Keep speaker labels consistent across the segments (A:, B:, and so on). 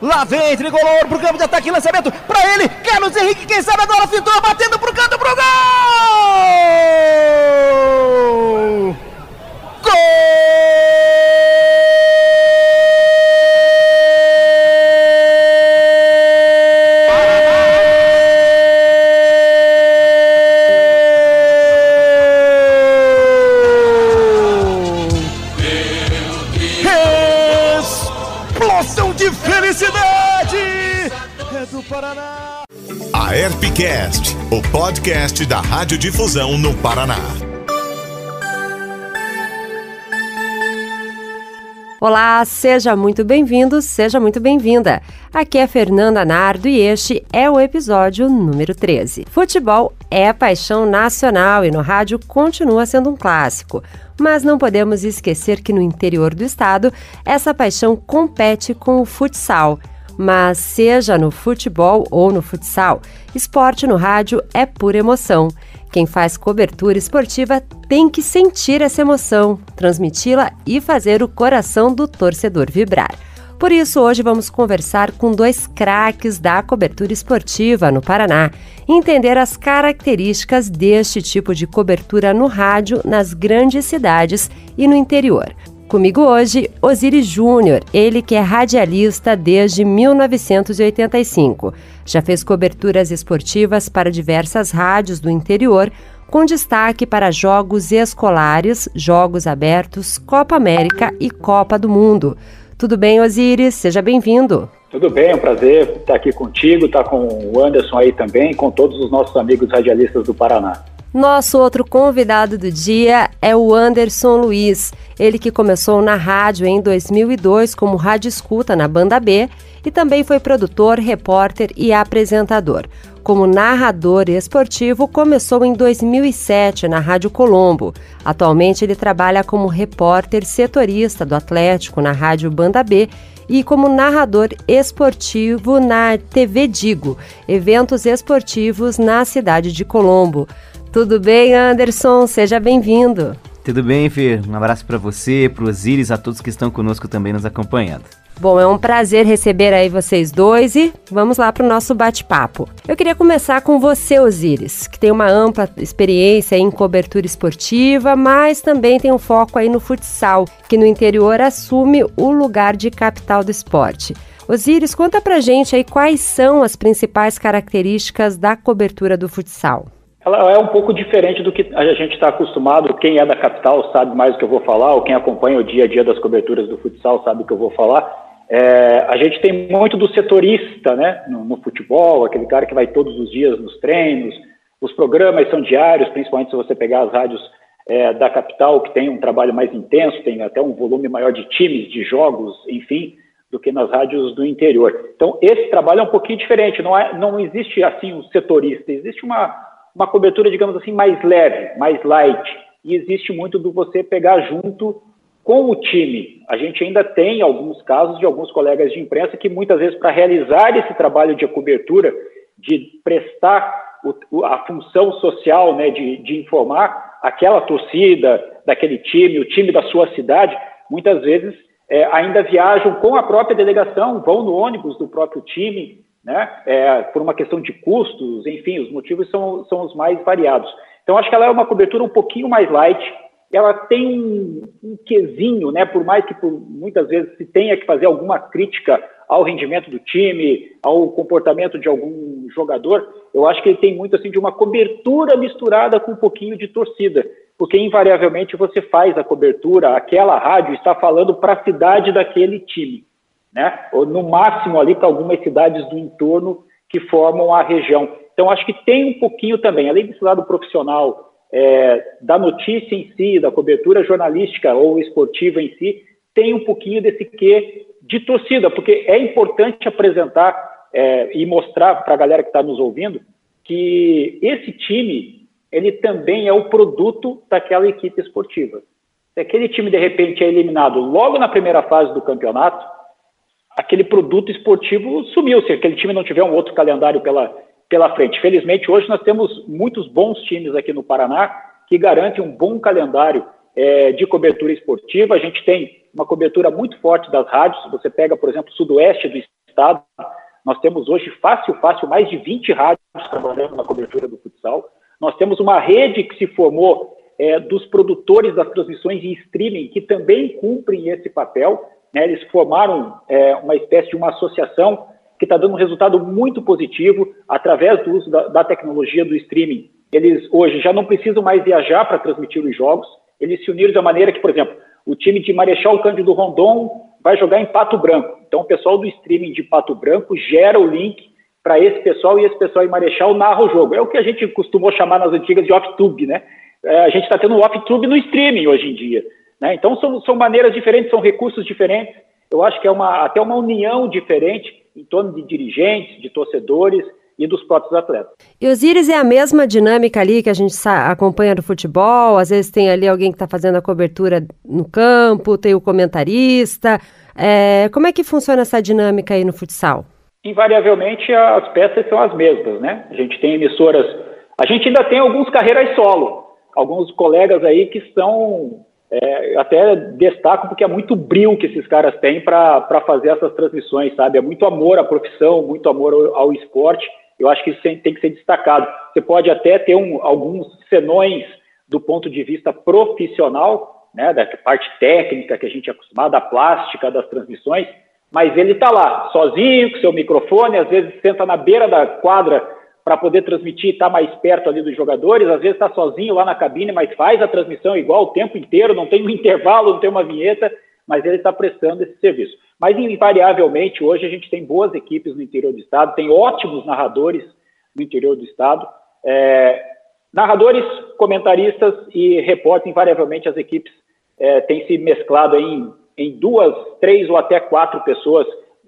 A: Lá vem Tricolor pro campo de ataque, lançamento para ele, Carlos Henrique, quem sabe agora fintou, batendo pro canto
B: o podcast da Radiodifusão no Paraná.
C: Olá, seja muito bem-vindo, seja muito bem-vinda. Aqui é Fernanda Nardo e este é o episódio número 13. Futebol é paixão nacional e no rádio continua sendo um clássico. Mas não podemos esquecer que no interior do estado, essa paixão compete com o futsal mas seja no futebol ou no futsal, esporte no rádio é pura emoção. Quem faz cobertura esportiva tem que sentir essa emoção, transmiti-la e fazer o coração do torcedor vibrar. Por isso, hoje vamos conversar com dois craques da cobertura esportiva no Paraná, entender as características deste tipo de cobertura no rádio nas grandes cidades e no interior. Comigo hoje, Osiris Júnior, ele que é radialista desde 1985. Já fez coberturas esportivas para diversas rádios do interior, com destaque para jogos escolares, jogos abertos, Copa América e Copa do Mundo. Tudo bem, Osiris? Seja bem-vindo.
D: Tudo bem, é um prazer estar aqui contigo, estar com o Anderson aí também, com todos os nossos amigos radialistas do Paraná.
C: Nosso outro convidado do dia é o Anderson Luiz, ele que começou na rádio em 2002 como rádio escuta na Banda B e também foi produtor, repórter e apresentador. Como narrador esportivo, começou em 2007 na Rádio Colombo. Atualmente ele trabalha como repórter setorista do Atlético na Rádio Banda B e como narrador esportivo na TV Digo, eventos esportivos na cidade de Colombo. Tudo bem, Anderson? Seja bem-vindo.
E: Tudo bem, Fer? Um abraço para você, para os Íris, a todos que estão conosco também nos acompanhando.
C: Bom, é um prazer receber aí vocês dois e vamos lá para o nosso bate-papo. Eu queria começar com você, Osíris, que tem uma ampla experiência em cobertura esportiva, mas também tem um foco aí no futsal, que no interior assume o lugar de capital do esporte. Osíris, conta pra gente aí quais são as principais características da cobertura do futsal
D: ela é um pouco diferente do que a gente está acostumado. Quem é da capital sabe mais do que eu vou falar, ou quem acompanha o dia a dia das coberturas do futsal sabe o que eu vou falar. É, a gente tem muito do setorista né, no, no, futebol, aquele cara que vai todos os dias nos treinos. Os programas são diários, principalmente se você pegar as rádios é, da capital, que tem um trabalho mais intenso, tem até um volume maior de times, de jogos, enfim, do que nas rádios do interior. Então, esse trabalho é um pouquinho diferente. Não, é, não existe assim um setorista, existe uma uma cobertura, digamos assim, mais leve, mais light. E existe muito do você pegar junto com o time. A gente ainda tem alguns casos de alguns colegas de imprensa que muitas vezes, para realizar esse trabalho de cobertura, de prestar o, a função social, né, de, de informar aquela torcida daquele time, o time da sua cidade, muitas vezes é, ainda viajam com a própria delegação, vão no ônibus do próprio time, né? É, por uma questão de custos, enfim, os motivos são, são os mais variados. Então, acho que ela é uma cobertura um pouquinho mais light, ela tem um, um quesinho, né? Por mais que por, muitas vezes se tenha que fazer alguma crítica ao rendimento do time, ao comportamento de algum jogador, eu acho que ele tem muito assim de uma cobertura misturada com um pouquinho de torcida, porque invariavelmente você faz a cobertura, aquela rádio está falando para a cidade daquele time né? Ou no máximo ali para algumas cidades do entorno que formam a região. Então acho que tem um pouquinho também, além desse lado profissional é, da notícia em si, da cobertura jornalística ou esportiva em si, tem um pouquinho desse quê de torcida, porque é importante apresentar é, e mostrar para a galera que está nos ouvindo que esse time ele também é o produto daquela equipe esportiva. Se aquele time de repente é eliminado logo na primeira fase do campeonato, aquele produto esportivo sumiu, se aquele time não tiver um outro calendário pela, pela frente. Felizmente, hoje nós temos muitos bons times aqui no Paraná que garantem um bom calendário é, de cobertura esportiva. A gente tem uma cobertura muito forte das rádios. Você pega, por exemplo, o sudoeste do estado, nós temos hoje fácil, fácil, mais de 20 rádios trabalhando na cobertura do futsal. Nós temos uma rede que se formou é, dos produtores das transmissões em streaming, que também cumprem esse papel. Né? Eles formaram é, uma espécie de uma associação que está dando um resultado muito positivo através do uso da, da tecnologia do streaming. Eles hoje já não precisam mais viajar para transmitir os jogos, eles se uniram da maneira que, por exemplo, o time de Marechal Cândido Rondon vai jogar em Pato Branco. Então, o pessoal do streaming de Pato Branco gera o link para esse pessoal e esse pessoal em Marechal narra o jogo. É o que a gente costumou chamar nas antigas de off-tube, né? É, a gente está tendo off-tube no streaming hoje em dia. Né? Então, são, são maneiras diferentes, são recursos diferentes. Eu acho que é uma, até uma união diferente em torno de dirigentes, de torcedores e dos próprios atletas.
C: E Osiris é a mesma dinâmica ali que a gente acompanha do futebol, às vezes tem ali alguém que está fazendo a cobertura no campo, tem o comentarista. É, como é que funciona essa dinâmica aí no futsal?
D: Invariavelmente as peças são as mesmas, né? A gente tem emissoras, a gente ainda tem alguns carreiras solo, alguns colegas aí que estão é, até destaco porque é muito brilho que esses caras têm para fazer essas transmissões, sabe? É muito amor à profissão, muito amor ao, ao esporte eu acho que isso tem que ser destacado. Você pode até ter um, alguns senões do ponto de vista profissional, né, da parte técnica que a gente é acostumado, da plástica das transmissões, mas ele está lá, sozinho, com seu microfone, às vezes senta na beira da quadra para poder transmitir, está mais perto ali dos jogadores, às vezes está sozinho lá na cabine, mas faz a transmissão igual o tempo inteiro, não tem um intervalo, não tem uma vinheta, mas ele está prestando esse serviço. Mas, invariavelmente, hoje a gente tem boas equipes no interior do estado, tem ótimos narradores no interior do estado. É, narradores, comentaristas e repórteres, invariavelmente as equipes é, têm se mesclado em, em duas, três ou até quatro pessoas,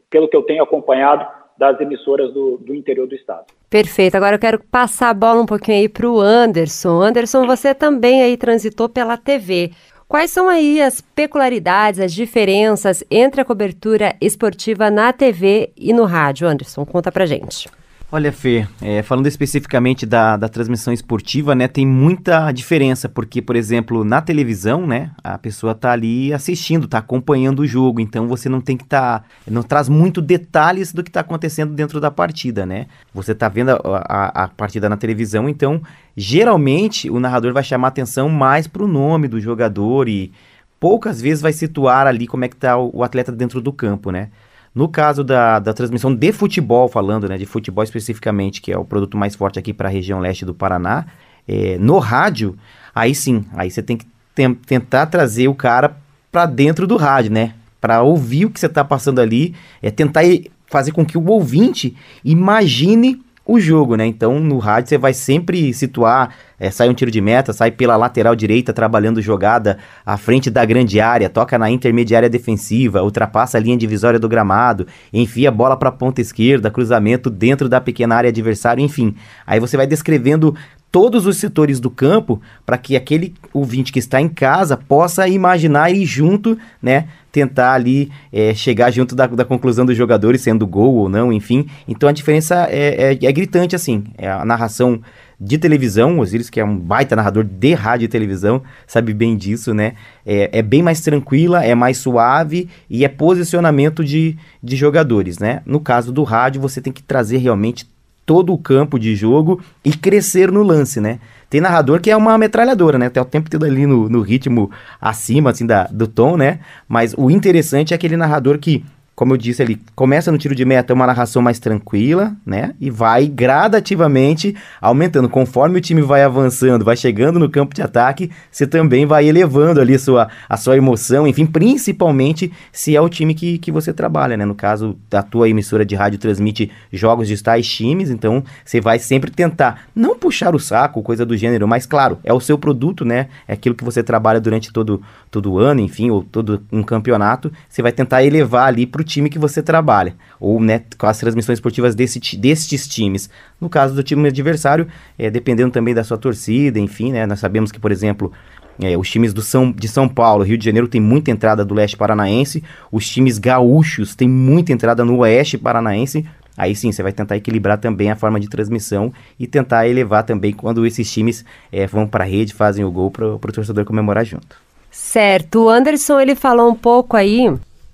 D: pelo que eu tenho acompanhado das emissoras do, do, interior do estado.
C: Perfeito. Agora eu quero passar a bola um pouquinho aí para o Anderson. Anderson, você também aí transitou pela TV. Quais são aí as peculiaridades, as diferenças entre a cobertura esportiva na TV e no rádio? Anderson, conta pra gente.
E: Olha, Fê, é, falando especificamente da, da transmissão esportiva, né, tem muita diferença, porque, por exemplo, na televisão, né, a pessoa tá ali assistindo, tá acompanhando o jogo, então você não tem que estar, tá, não traz muito detalhes do que está acontecendo dentro da partida, né? Você tá vendo a, a, a, partida na televisão, então, geralmente, o narrador vai chamar atenção mais pro nome do jogador e poucas vezes vai situar ali como é que tá o, o atleta dentro do campo, né? No caso da, da transmissão de futebol, falando né, de futebol especificamente, que é o produto mais forte aqui para a região leste do Paraná, é, no rádio, aí sim, aí você tem que tem, tentar trazer o cara para dentro do rádio, né? Para ouvir o que você está passando ali, é tentar fazer com que o ouvinte imagine o jogo, né? Então no rádio você vai sempre situar, é, sai um tiro de meta, sai pela lateral direita trabalhando jogada à frente da grande área, toca na intermediária defensiva, ultrapassa a linha divisória do gramado, enfia a bola para a ponta esquerda, cruzamento dentro da pequena área adversária, enfim. Aí você vai descrevendo todos os setores do campo para que aquele ouvinte que está em casa possa imaginar e junto, né, tentar ali é, chegar junto da, da, conclusão dos jogadores, sendo gol ou não, enfim. Então a diferença é, é, é gritante, assim. É a narração de televisão, Osiris, que é um baita narrador de rádio e televisão, sabe bem disso, né? É, é bem mais tranquila, é mais suave e é posicionamento de, de jogadores, né? No caso do rádio, você tem que trazer realmente todo o campo de jogo e crescer no lance, né? Tem narrador que é uma metralhadora, né? Até o tempo todo ali no, no ritmo acima, assim, da, do tom, né? Mas o interessante é aquele narrador que como eu disse ali, começa no tiro de meta, é uma narração mais tranquila, né? E vai gradativamente aumentando. Conforme o time vai avançando, vai chegando no campo de ataque, você também vai elevando ali a sua, a sua emoção, enfim, principalmente se é o time que, que você trabalha, né? No caso da tua emissora de rádio transmite jogos de tais times, então você vai sempre tentar não puxar o saco, coisa do gênero, mas claro, é o seu produto, né? É aquilo que você trabalha durante todo, todo ano, enfim, ou todo um campeonato, você vai tentar elevar ali pro time que você trabalha, ou né, com as transmissões esportivas desse, destes times. No caso do time adversário, é, dependendo também da sua torcida, enfim, né, nós sabemos que, por exemplo, é, os times do São, de São Paulo, Rio de Janeiro tem muita entrada do leste paranaense, os times gaúchos têm muita entrada no oeste paranaense. Aí sim, você vai tentar equilibrar também a forma de transmissão e tentar elevar também quando esses times é, vão para a rede, fazem o gol para o torcedor comemorar junto.
C: Certo. O Anderson ele falou um pouco aí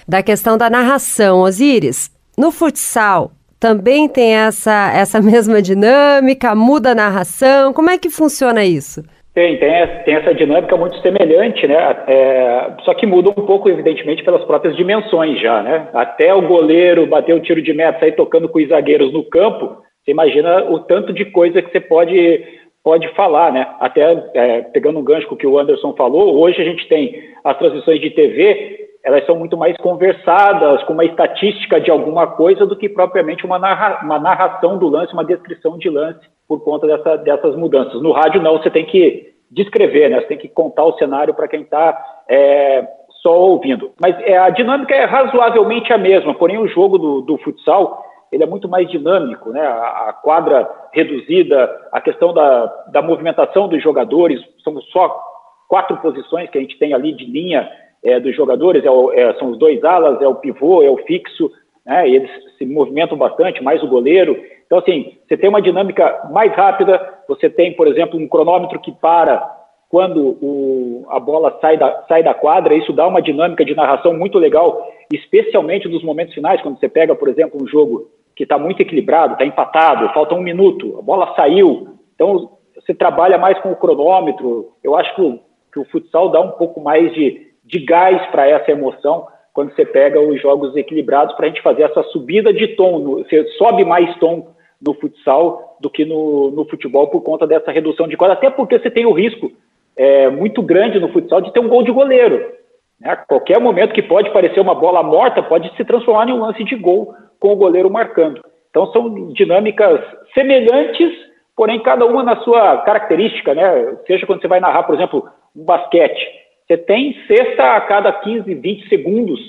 C: da questão da narração. Osíris, no futsal também tem essa, essa mesma dinâmica, muda a narração, como é que funciona isso?
D: Tem, tem, essa dinâmica muito semelhante, né? É, só que muda um pouco, evidentemente, pelas próprias dimensões já, né? Até o goleiro bater o tiro de meta, sair tocando com os zagueiros no campo, você imagina o tanto de coisa que você pode, pode falar, né? Até é, pegando um gancho com o que o Anderson falou, hoje a gente tem as transmissões de TV, elas são muito mais conversadas, com uma estatística de alguma coisa, do que propriamente uma, narra, uma narração do lance, uma descrição de lance por conta dessa, dessas mudanças. No rádio, não, você tem que descrever, né? Você tem que contar o cenário para quem está é, só ouvindo. Mas é, a dinâmica é razoavelmente a mesma, porém o jogo do, do futsal ele é muito mais dinâmico, né? A, a quadra reduzida, a questão da, da movimentação dos jogadores, são só quatro posições que a gente tem ali de linha é, dos jogadores, é o, é, são os dois alas, é o pivô, é o fixo, né? Eles se movimentam bastante, mais o goleiro. Então, assim, você tem uma dinâmica mais rápida, você tem, por exemplo, um cronômetro que para quando o, a bola sai da, sai da quadra, isso dá uma dinâmica de narração muito legal, especialmente nos momentos finais, quando você pega, por exemplo, um jogo que está muito equilibrado, está empatado, falta um minuto, a bola saiu, então você trabalha mais com o cronômetro. Eu acho que o, que o futsal dá um pouco mais de, de gás para essa emoção quando você pega os jogos equilibrados para a gente fazer essa subida de tom, você sobe mais tom no futsal do que no, no futebol por conta dessa redução de quadra, até porque você tem o risco é, muito grande no futsal de ter um gol de goleiro. Né? Qualquer momento que pode parecer uma bola morta pode se transformar em um lance de gol com o goleiro marcando. Então são dinâmicas semelhantes, porém cada uma na sua característica, né? Seja quando você vai narrar, por exemplo, um basquete, você tem cesta a cada 15, 20 segundos,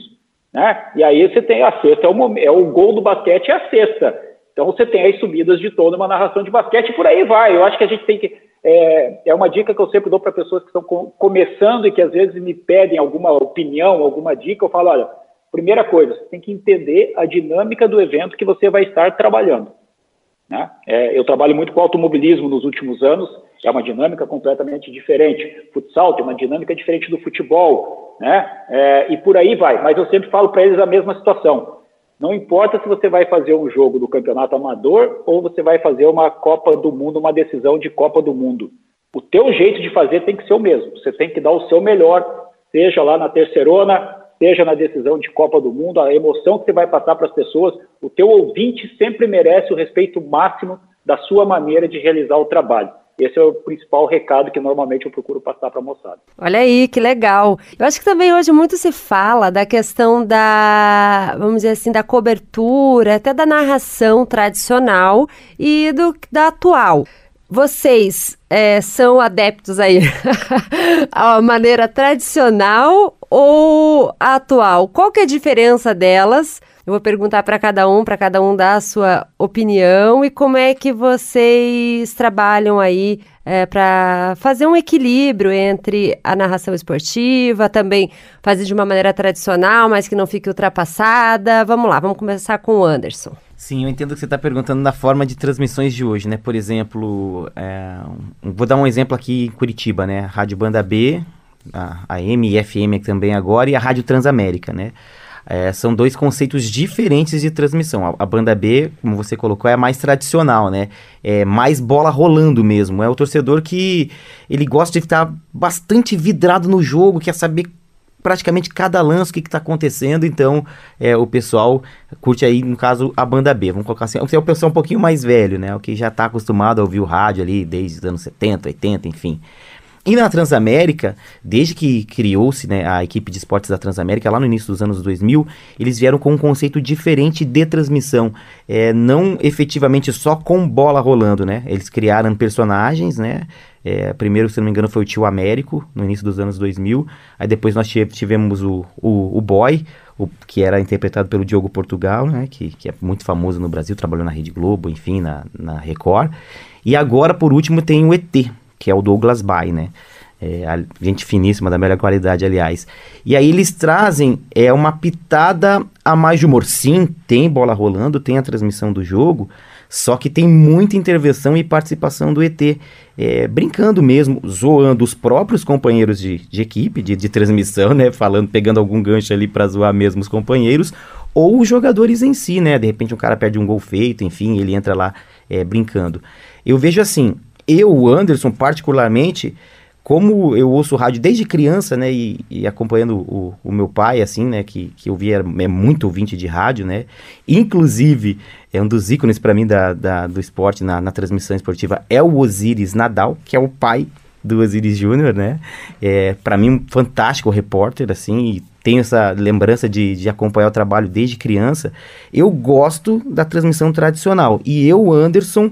D: né? E aí você tem a cesta, é o, é o gol do basquete é a cesta. Então você tem as subidas de toda uma narração de basquete e por aí vai. Eu acho que a gente tem que. É, é uma dica que eu sempre dou para pessoas que estão com, começando e que às vezes me pedem alguma opinião, alguma dica. Eu falo: olha, primeira coisa, você tem que entender a dinâmica do evento que você vai estar trabalhando. Né? É, eu trabalho muito com automobilismo nos últimos anos, é uma dinâmica completamente diferente. Futsal tem uma dinâmica diferente do futebol, né? É, e por aí vai. Mas eu sempre falo para eles a mesma situação. Não importa se você vai fazer um jogo do campeonato amador ou você vai fazer uma Copa do Mundo, uma decisão de Copa do Mundo. O teu jeito de fazer tem que ser o mesmo. Você tem que dar o seu melhor, seja lá na terceirona, seja na decisão de Copa do Mundo, a emoção que você vai passar para as pessoas. O teu ouvinte sempre merece o respeito máximo da sua maneira de realizar o trabalho. Esse é o principal recado que normalmente eu procuro passar para a moçada.
C: Olha aí, que legal. Eu acho que também hoje muito se fala da questão da, vamos dizer assim, da cobertura, até da narração tradicional e do da atual. Vocês é, são adeptos aí à maneira tradicional ou atual? Qual que é a diferença delas? Eu vou perguntar para cada um, para cada um dar a sua opinião e como é que vocês trabalham aí é, para fazer um equilíbrio entre a narração esportiva, também fazer de uma maneira tradicional, mas que não fique ultrapassada. Vamos lá, vamos começar com o Anderson.
E: Sim, eu entendo que você está perguntando na forma de transmissões de hoje, né? Por exemplo, é, vou dar um exemplo aqui em Curitiba, né? Rádio Banda B, a, a M e FM também agora, e a Rádio Transamérica, né? É, são dois conceitos diferentes de transmissão. A, a, banda B, como você colocou, é mais tradicional, né? É mais bola rolando mesmo. É o torcedor que ele gosta de estar bastante vidrado no jogo, quer saber praticamente cada lance o que está acontecendo. Então, é, o pessoal curte aí, no caso, a banda B. Vamos colocar assim. É o pessoal um pouquinho mais velho, né? O que já está acostumado a ouvir o rádio ali desde os anos 70, 80, enfim. E na Transamérica, desde que criou-se né, a equipe de esportes da Transamérica, lá no início dos anos 2000, eles vieram com um conceito diferente de transmissão. É, não efetivamente só com bola rolando, né? Eles criaram personagens, né? É, primeiro, se não me engano, foi o Tio Américo, no início dos anos 2000. Aí depois nós tivemos o, o, o Boy, o, que era interpretado pelo Diogo Portugal, né? Que, que é muito famoso no Brasil, trabalhou na Rede Globo, enfim, na, na Record. E agora, por último, tem o ET, que é o Douglas Bay, né? É, gente finíssima, da melhor qualidade, aliás. E aí eles trazem é uma pitada a mais de humor. Sim, tem bola rolando, tem a transmissão do jogo, só que tem muita intervenção e participação do ET, é, brincando mesmo, zoando os próprios companheiros de, de equipe, de, de, transmissão, né? Falando, pegando algum gancho ali para zoar mesmo os companheiros, ou os jogadores em si, né? De repente um cara perde um gol feito, enfim, ele entra lá é, brincando. Eu vejo assim, eu, Anderson, particularmente, como eu ouço rádio desde criança, né, e, e acompanhando o, o, meu pai, assim, né, que, que eu via, é muito ouvinte de rádio, né, inclusive, é um dos ícones para mim da, da, do esporte na, na transmissão esportiva, é o Osiris Nadal, que é o pai do Osiris Júnior, né, é, para mim um fantástico repórter, assim, e tenho essa lembrança de, de acompanhar o trabalho desde criança, eu gosto da transmissão tradicional, e eu, Anderson,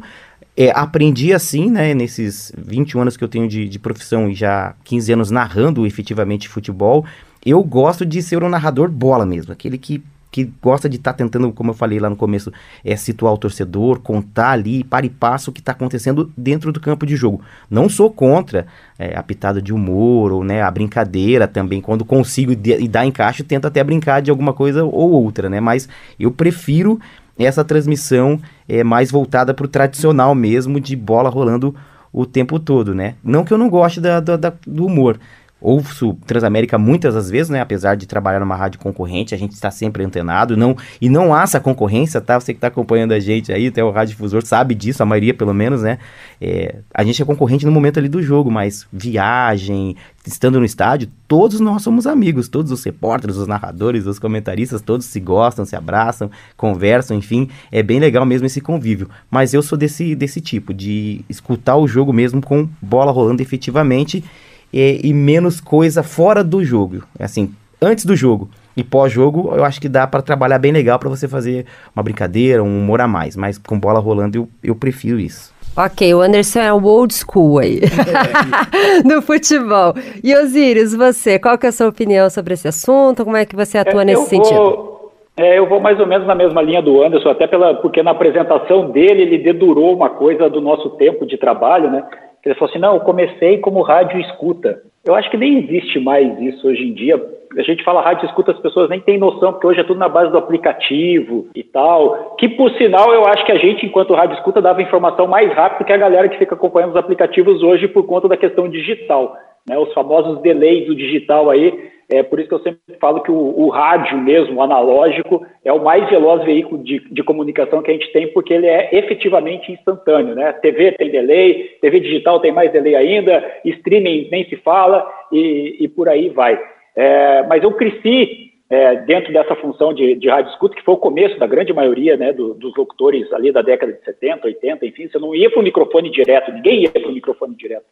E: é, aprendi assim, né, nesses 21 anos que eu tenho de, de profissão e já 15 anos narrando efetivamente futebol, eu gosto de ser um narrador bola mesmo, aquele que que gosta de estar tá tentando, como eu falei lá no começo, é situar o torcedor, contar ali, para e passo o que está acontecendo dentro do campo de jogo. Não sou contra é, a pitada de humor ou né, a brincadeira também, quando consigo e dar encaixe, tento até brincar de alguma coisa ou outra, né? Mas eu prefiro essa transmissão é mais voltada para o tradicional mesmo, de bola rolando o tempo todo, né? Não que eu não goste da, da, da, do humor, ouço Transamérica muitas das vezes, né? Apesar de trabalhar numa rádio concorrente, a gente está sempre antenado, não e não há essa concorrência, tá? Você que está acompanhando a gente aí, até o rádio difusor sabe disso, a maioria pelo menos, né? É, a gente é concorrente no momento ali do jogo, mas viagem, estando no estádio, todos nós somos amigos, todos os repórteres, os narradores, os comentaristas, todos se gostam, se abraçam, conversam, enfim, é bem legal mesmo esse convívio. Mas eu sou desse, desse tipo, de escutar o jogo mesmo com bola rolando efetivamente e, e menos coisa fora do jogo. Assim, antes do jogo e pós-jogo, eu acho que dá para trabalhar bem legal para você fazer uma brincadeira, um humor a mais. Mas com bola rolando, eu, eu prefiro isso.
C: Ok, o Anderson é o old school aí, no futebol. E Osiris, você, qual que é a sua opinião sobre esse assunto? Como é que você atua é, nesse
D: vou,
C: sentido?
D: É, eu vou mais ou menos na mesma linha do Anderson, até pela, porque na apresentação dele ele dedurou uma coisa do nosso tempo de trabalho, né? Ele falou assim: não, eu comecei como rádio escuta. Eu acho que nem existe mais isso hoje em dia. A gente fala rádio escuta, as pessoas nem têm noção, porque hoje é tudo na base do aplicativo e tal. Que, por sinal, eu acho que a gente, enquanto rádio escuta, dava informação mais rápido que a galera que fica acompanhando os aplicativos hoje por conta da questão digital. Né? Os famosos delays do digital aí é por isso que eu sempre falo que o, o rádio mesmo, o analógico, é o mais veloz veículo de, de, comunicação que a gente tem, porque ele é efetivamente instantâneo, né? TV tem delay, TV digital tem mais delay ainda, streaming nem se fala e, e por aí vai. É, mas eu cresci é, dentro dessa função de, de rádio escuta, que foi o começo da grande maioria né, do, dos locutores ali da década de 70, 80, enfim, você não ia para o microfone direto, ninguém ia para o microfone direto.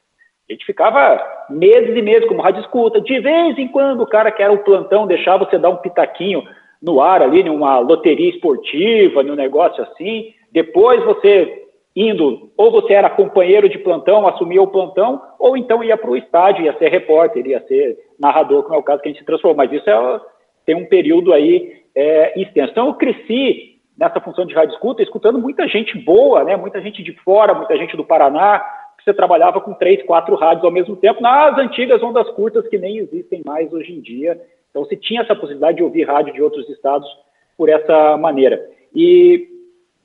D: A gente ficava meses e meses como rádio escuta. De vez em quando o cara que era o plantão deixava você dar um pitaquinho no ar ali, numa loteria esportiva, num negócio assim. Depois você indo, ou você era companheiro de plantão, assumia o plantão, ou então ia para o estádio, ia ser repórter, ia ser narrador, como é o caso que a gente se transformou. Mas isso é, tem um período aí é, extenso. Então eu cresci nessa função de rádio escuta, escutando muita gente boa, né? muita gente de fora, muita gente do Paraná, você trabalhava com três, quatro rádios ao mesmo tempo, nas antigas ondas curtas que nem existem mais hoje em dia. Então, se tinha essa possibilidade de ouvir rádio de outros estados por essa maneira. E,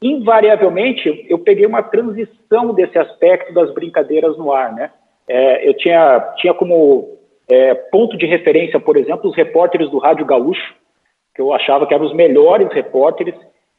D: invariavelmente, eu peguei uma transição desse aspecto das brincadeiras no ar, né? É, eu tinha, tinha como é, ponto de referência, por exemplo, os repórteres do Rádio Gaúcho, que eu achava que eram os melhores repórteres,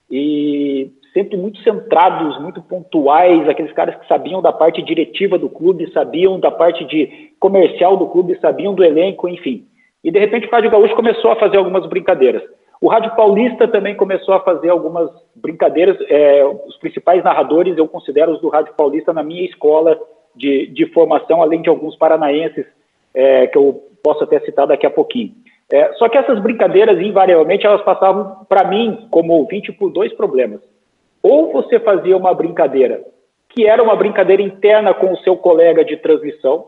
D: e sempre muito centrados, muito pontuais, aqueles caras que sabiam da parte diretiva do clube, sabiam da parte de comercial do clube, sabiam do elenco, enfim. E de repente o Rádio Gaúcho começou a fazer algumas brincadeiras. O Rádio Paulista também começou a fazer algumas brincadeiras. É, os principais narradores eu considero os do Rádio Paulista na minha escola de, de formação, além de alguns paranaenses é, que eu posso até citar daqui a pouquinho. É, só que essas brincadeiras, invariavelmente, elas passavam para mim, como ouvinte, por dois problemas. Ou você fazia uma brincadeira que era uma brincadeira interna com o seu colega de transmissão,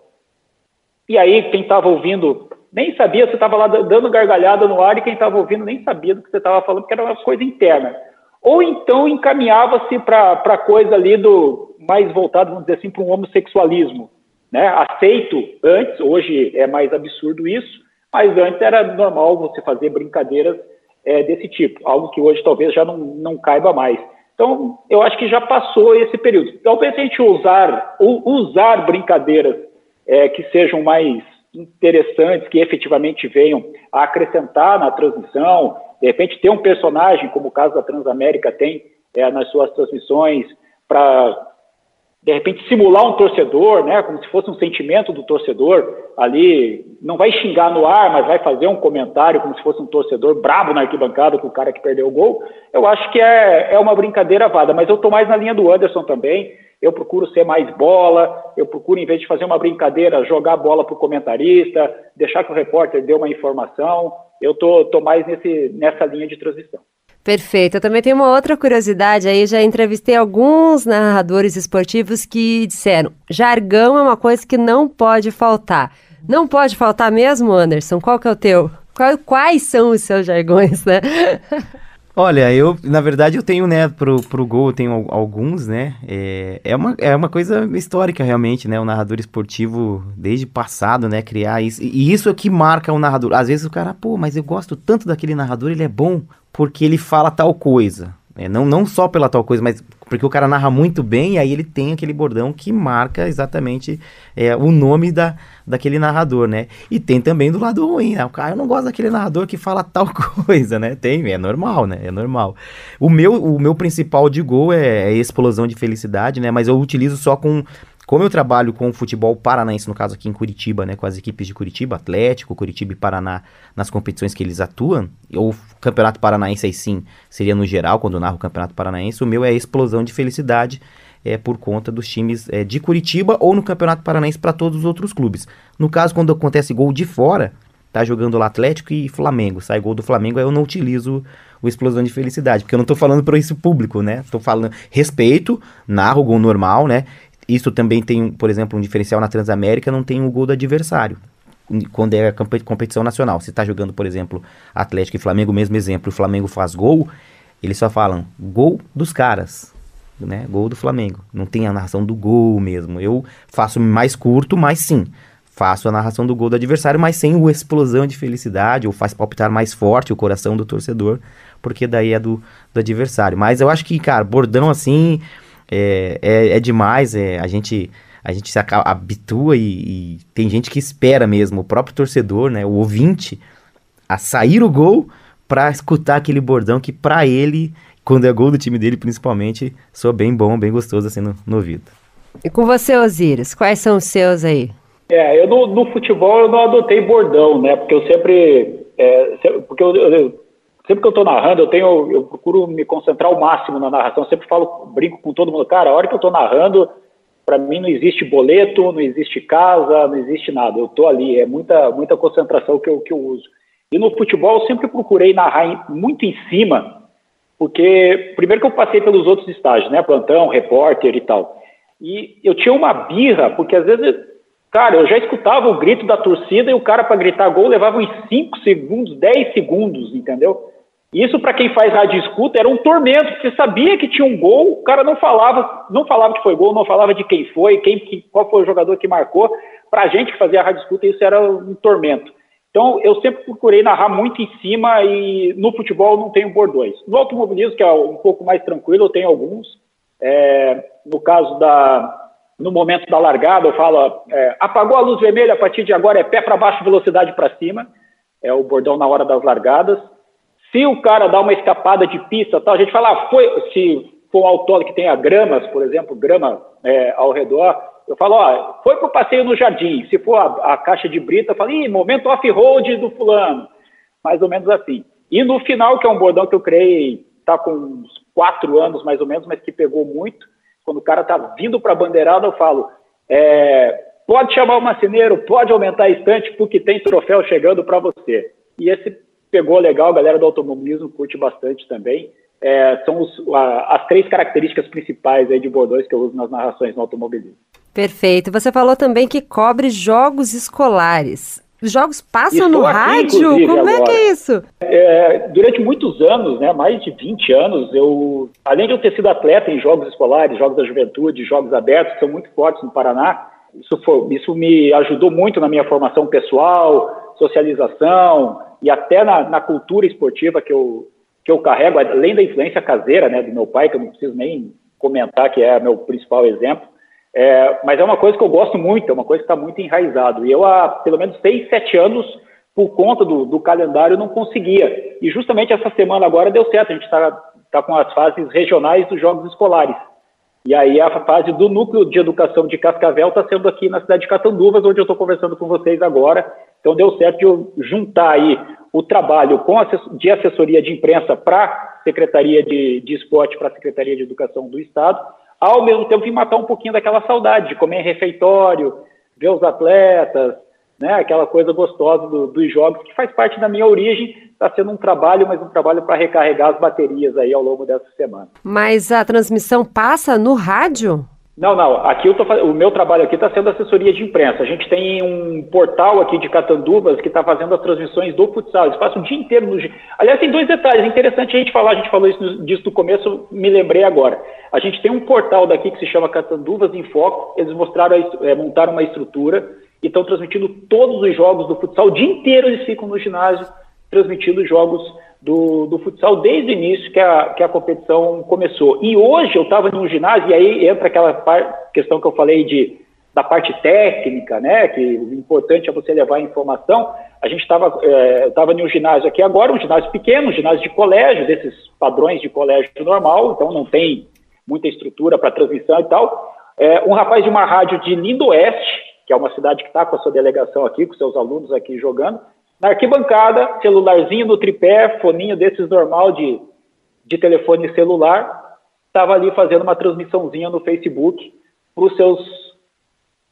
D: e aí quem estava ouvindo nem sabia, você estava lá dando gargalhada no ar e quem estava ouvindo nem sabia do que você estava falando, porque era uma coisa interna. Ou então encaminhava-se para coisa ali do mais voltado, vamos dizer assim, para um homossexualismo. Né? Aceito antes, hoje é mais absurdo isso, mas antes era normal você fazer brincadeiras é, desse tipo, algo que hoje talvez já não, não caiba mais. Então, eu acho que já passou esse período. Talvez a gente usar, usar brincadeiras é, que sejam mais interessantes, que efetivamente venham a acrescentar na transmissão, De repente, ter um personagem, como o caso da Transamérica tem é, nas suas transmissões, para de repente simular um torcedor, né, como se fosse um sentimento do torcedor ali, não vai xingar no ar, mas vai fazer um comentário como se fosse um torcedor brabo na arquibancada com o cara que perdeu o gol. Eu acho que é, é uma brincadeira vada, mas eu estou mais na linha do Anderson também. Eu procuro ser mais bola, eu procuro, em vez de fazer uma brincadeira, jogar a bola para o comentarista, deixar que o repórter dê uma informação. Eu tô, tô mais nesse, nessa linha de transição.
C: Perfeito. Eu também tenho uma outra curiosidade aí, já entrevistei alguns narradores esportivos que disseram: jargão é uma coisa que não pode faltar. Não pode faltar mesmo, Anderson? Qual que é o teu? Quais são os seus jargões, né?
E: Olha, eu, na verdade, eu tenho, né, pro, pro gol, eu tenho alguns, né, é, é, uma, é uma coisa histórica, realmente, né, o narrador esportivo, desde passado, né, criar isso, e isso é que marca o narrador, às vezes o cara, pô, mas eu gosto tanto daquele narrador, ele é bom, porque ele fala tal coisa, é, não, não só pela tal coisa, mas porque o cara narra muito bem e aí ele tem aquele bordão que marca exatamente é, o nome da, daquele narrador, né? E tem também do lado ruim, né? O cara, eu não gosto daquele narrador que fala tal coisa, né? Tem, é normal, né? É normal. O meu, o meu principal de gol é, é explosão de felicidade, né? Mas eu utilizo só com como eu trabalho com o futebol paranaense, no caso aqui em Curitiba, né, com as equipes de Curitiba, Atlético, Curitiba e Paraná, nas competições que eles atuam, ou Campeonato Paranaense aí sim, seria no geral, quando eu narro o Campeonato Paranaense, o meu é explosão de felicidade, é por conta dos times é, de Curitiba ou no Campeonato Paranaense para todos os outros clubes. No caso, quando acontece gol de fora, tá jogando lá Atlético e Flamengo, sai gol do Flamengo, aí eu não utilizo o explosão de felicidade, porque eu não tô falando para isso público, né? Tô falando respeito, narro gol normal, né? Isso também tem, por exemplo, um diferencial na Transamérica, não tem o gol do adversário. Quando é competição nacional. Se está jogando, por exemplo, Atlético e Flamengo, mesmo exemplo, o Flamengo faz gol, eles só falam gol dos caras, né? Gol do Flamengo. Não tem a narração do gol mesmo. Eu faço mais curto, mas sim, faço a narração do gol do adversário, mas sem o explosão de felicidade, ou faz palpitar mais forte o coração do torcedor, porque daí é do, do adversário. Mas eu acho que, cara, bordão assim, é, é, é demais, é, a gente a gente se habitua e, e, tem gente que espera mesmo, o próprio torcedor, né, o ouvinte, a sair o gol para escutar aquele bordão que para ele, quando é gol do time dele principalmente, soa bem bom, bem gostoso assim no, no ouvido.
C: E com você, Osíris, quais são os seus aí?
D: É, eu no, no futebol eu não adotei bordão, né, porque eu sempre, é, porque eu, eu sempre que eu estou narrando, eu tenho, eu procuro me concentrar ao máximo na narração. Eu sempre falo, brinco com todo mundo, cara, a hora que eu estou narrando, para mim não existe boleto, não existe casa, não existe nada. Eu estou ali, é muita, muita concentração que eu, que eu uso. E no futebol eu sempre procurei narrar em, muito em cima, porque primeiro que eu passei pelos outros estágios, né, plantão, repórter e tal. E eu tinha uma birra, porque às vezes Cara, eu já escutava o grito da torcida e o cara para gritar gol levava uns 5 segundos, 10 segundos, entendeu? Isso para quem faz rádio escuta era um tormento, você sabia que tinha um gol, o cara não falava, não falava que foi gol, não falava de quem foi, quem, qual foi o jogador que marcou. Para a gente que fazia rádio escuta, isso era um tormento. Então, eu sempre procurei narrar muito em cima e no futebol não tenho bordões. No automobilismo, que é um pouco mais tranquilo, eu tenho alguns. É, no caso da, no momento da largada, eu falo, é, apagou a luz vermelha, a partir de agora é pé para baixo, velocidade para cima. É o bordão na hora das largadas. Se o cara dá uma escapada de pista, tal, a gente fala, ah, foi, se for um autódromo que tenha gramas, por exemplo, grama é, ao redor, eu falo, ó, foi pro passeio no jardim. Se for a, a caixa de brita, eu falo, ih, momento off-road do fulano. Mais ou menos assim. E no final, que é um bordão que eu criei, tá com uns quatro anos mais ou menos, mas que pegou muito, quando o cara está vindo para a bandeirada, eu falo, é, pode chamar o macineiro, pode aumentar a estante, porque tem troféu chegando para você. E esse pegou legal, a galera do automobilismo curte bastante também. É, são os, a, as três características principais aí de bordões que eu uso nas narrações no automobilismo.
C: Perfeito. Você falou também que cobre jogos escolares. Os jogos passam Estou no aqui, rádio? Como agora. é que é isso?
D: É, durante muitos anos, né, mais de 20 anos, eu, além de eu ter sido atleta em jogos escolares, jogos da juventude, jogos abertos, que são muito fortes no Paraná, isso, foi, isso me ajudou muito na minha formação pessoal, socialização e até na, na cultura esportiva que eu, que eu carrego, além da influência caseira né, do meu pai, que eu não preciso nem comentar, que é meu principal exemplo. É, mas é uma coisa que eu gosto muito, é uma coisa que está muito enraizado. E eu, há pelo menos seis, sete anos, por conta do, do calendário, não conseguia. E justamente essa semana agora deu certo, a gente está tá com as fases regionais dos jogos escolares. E aí a fase do núcleo de educação de Cascavel está sendo aqui na cidade de Catanduvas, onde eu estou conversando com vocês agora. Então deu certo de eu juntar aí o trabalho com de assessoria de imprensa para a Secretaria de, de Esporte, para a Secretaria de Educação do Estado, ao mesmo tempo vim matar um pouquinho daquela saudade de comer em refeitório, ver os atletas, né, aquela coisa gostosa do, dos jogos, que faz parte da minha origem, está sendo um trabalho, mas um trabalho para recarregar as baterias aí ao longo dessa semana.
C: Mas a transmissão passa no rádio?
D: Não, não. Aqui eu tô, o meu trabalho aqui está sendo assessoria de imprensa. A gente tem um portal aqui de Catanduvas que está fazendo as transmissões do futsal. Eles passam o dia inteiro no. Aliás, tem dois detalhes. É interessante a gente falar. A gente falou isso, disso no começo, me lembrei agora. A gente tem um portal daqui que se chama Catanduvas em Foco. Eles mostraram, é, montaram uma estrutura e estão transmitindo todos os jogos do futsal. O dia inteiro eles ficam no ginásio transmitindo jogos do, do futsal desde o início que a, que a competição começou. E hoje eu estava num ginásio, e aí entra aquela par, questão que eu falei de, da parte técnica, né? Que o importante é você levar a informação. A gente estava, é, estava em um ginásio aqui agora, um ginásio pequeno, um ginásio de colégio, desses padrões de colégio normal, então não tem muita estrutura para transmissão e tal. É, um rapaz de uma rádio de Lindo Oeste, que é uma cidade que está com a sua delegação aqui, com seus alunos aqui jogando, na arquibancada, celularzinho no tripé, foninho desses normal de, de telefone celular, estava ali fazendo uma transmissãozinha no Facebook para os seus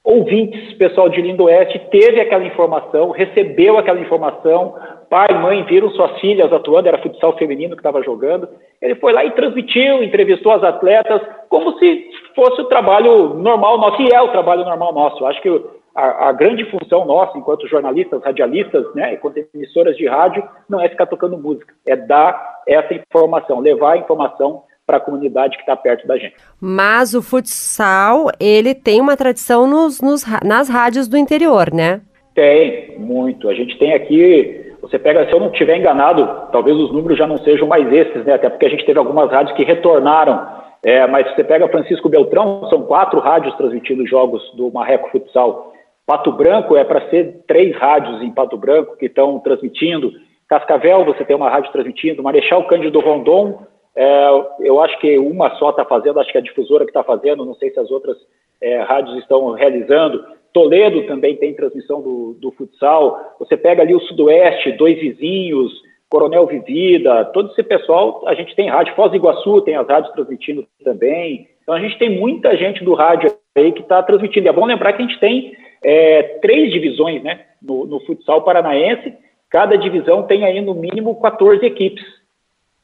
D: ouvintes, pessoal de Lindo Oeste, teve aquela informação, recebeu aquela informação, pai, mãe viram suas filhas atuando, era futsal feminino que estava jogando, ele foi lá e transmitiu, entrevistou as atletas, como se fosse o trabalho normal nosso, e é o trabalho normal nosso. Acho que a, a, grande função nossa, enquanto jornalistas, radialistas, né, enquanto emissoras de rádio, não é ficar tocando música, é dar essa informação, levar a informação para a comunidade que está perto da gente.
C: Mas o futsal, ele tem uma tradição nos, nos, nas rádios do interior, né?
D: Tem, muito. A gente tem aqui, você pega, se eu não estiver enganado, talvez os números já não sejam mais esses, né? Até porque a gente teve algumas rádios que retornaram. É, mas você pega Francisco Beltrão, são quatro rádios transmitindo jogos do Marreco Futsal Pato Branco é para ser três rádios em Pato Branco que estão transmitindo. Cascavel, você tem uma rádio transmitindo. Marechal Cândido Rondon, é, eu acho que uma só está fazendo, acho que a difusora que está fazendo, não sei se as outras é, rádios estão realizando. Toledo também tem transmissão do, do futsal. Você pega ali o Sudoeste, dois vizinhos, Coronel Vivida, todo esse pessoal, a gente tem rádio. Foz do Iguaçu tem as rádios transmitindo também. Então a gente tem muita gente do rádio aí que está transmitindo. É bom lembrar que a gente tem é, três divisões né, no, no, futsal paranaense, cada divisão tem aí no mínimo 14 equipes.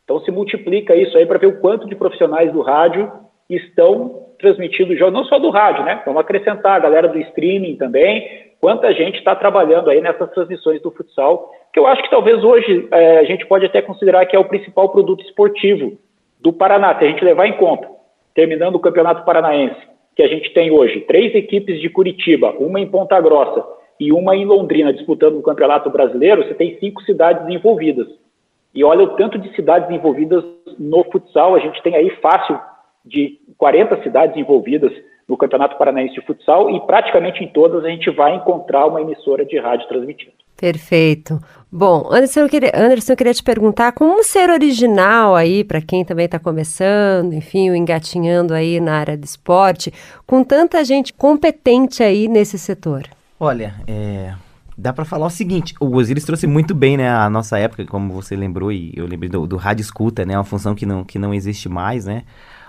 D: Então se multiplica isso aí para ver o quanto de profissionais do rádio estão transmitindo jogos, não só do rádio, né? Vamos acrescentar a galera do streaming também, quanta gente está trabalhando aí nessas transmissões do futsal, que eu acho que talvez hoje é, a gente pode até considerar que é o principal produto esportivo do Paraná, se a gente levar em conta, terminando o Campeonato Paranaense, que a gente tem hoje três equipes de Curitiba, uma em Ponta Grossa e uma em Londrina disputando o Campeonato Brasileiro, você tem cinco cidades envolvidas. E olha o tanto de cidades envolvidas no futsal, a gente tem aí fácil de 40 cidades envolvidas no Campeonato Paranaense de Futsal e praticamente em todas a gente vai encontrar uma emissora de rádio transmitindo.
C: Perfeito. Bom, Anderson eu, queria, Anderson, eu queria te perguntar como ser original aí, para quem também está começando, enfim, engatinhando aí na área do esporte, com tanta gente competente aí nesse setor.
E: Olha, é, dá para falar o seguinte, o Osiris trouxe muito bem, né, a nossa época, como você lembrou, e eu lembrei do, do rádio escuta, né, uma função que não, que não existe mais, né,